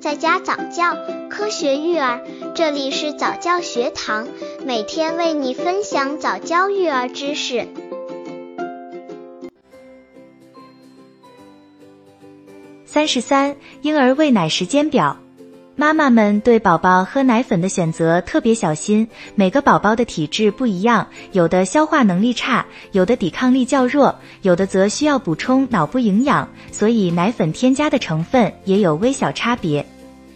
在家早教，科学育儿，这里是早教学堂，每天为你分享早教育儿知识。三十三，婴儿喂奶时间表。妈妈们对宝宝喝奶粉的选择特别小心，每个宝宝的体质不一样，有的消化能力差，有的抵抗力较弱，有的则需要补充脑部营养，所以奶粉添加的成分也有微小差别。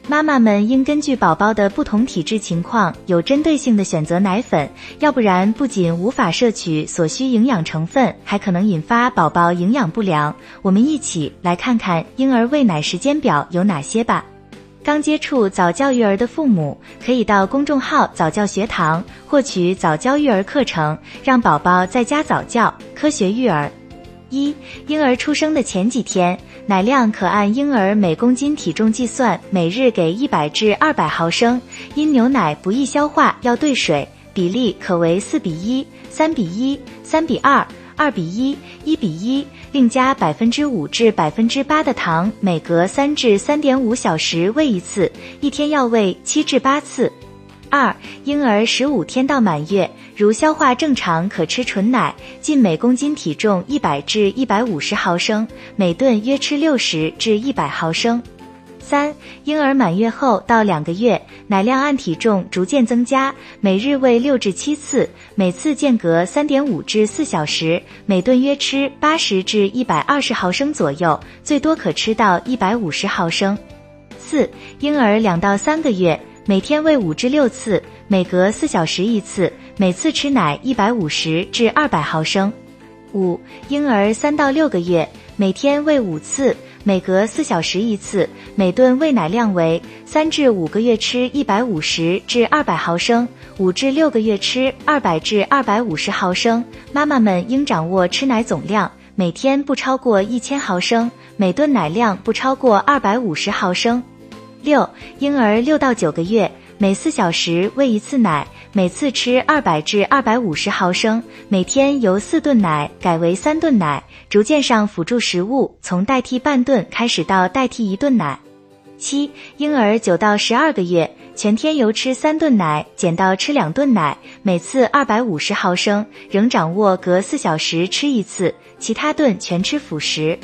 妈妈们应根据宝宝的不同体质情况，有针对性的选择奶粉，要不然不仅无法摄取所需营养成分，还可能引发宝宝营养不良。我们一起来看看婴儿喂奶时间表有哪些吧。刚接触早教育儿的父母，可以到公众号早教学堂获取早教育儿课程，让宝宝在家早教，科学育儿。一、婴儿出生的前几天，奶量可按婴儿每公斤体重计算，每日给一百至二百毫升。因牛奶不易消化，要兑水，比例可为四比一、三比一、三比二。二比一，一比一，另加百分之五至百分之八的糖，每隔三至三点五小时喂一次，一天要喂七至八次。二，婴儿十五天到满月，如消化正常，可吃纯奶，近每公斤体重一百至一百五十毫升，每顿约吃六十至一百毫升。三、婴儿满月后到两个月，奶量按体重逐渐增加，每日喂六至七次，每次间隔三点五至四小时，每顿约吃八十至一百二十毫升左右，最多可吃到一百五十毫升。四、婴儿两到三个月，每天喂五至六次，每隔四小时一次，每次吃奶一百五十至二百毫升。五、婴儿三到六个月，每天喂五次。每隔四小时一次，每顿喂奶量为三至五个月吃一百五十至二百毫升，五至六个月吃二百至二百五十毫升。妈妈们应掌握吃奶总量，每天不超过一千毫升，每顿奶量不超过二百五十毫升。六、婴儿六到九个月，每四小时喂一次奶。每次吃二百至二百五十毫升，每天由四顿奶改为三顿奶，逐渐上辅助食物，从代替半顿开始到代替一顿奶。七、婴儿九到十二个月，全天由吃三顿奶减到吃两顿奶，每次二百五十毫升，仍掌握隔四小时吃一次，其他顿全吃辅食。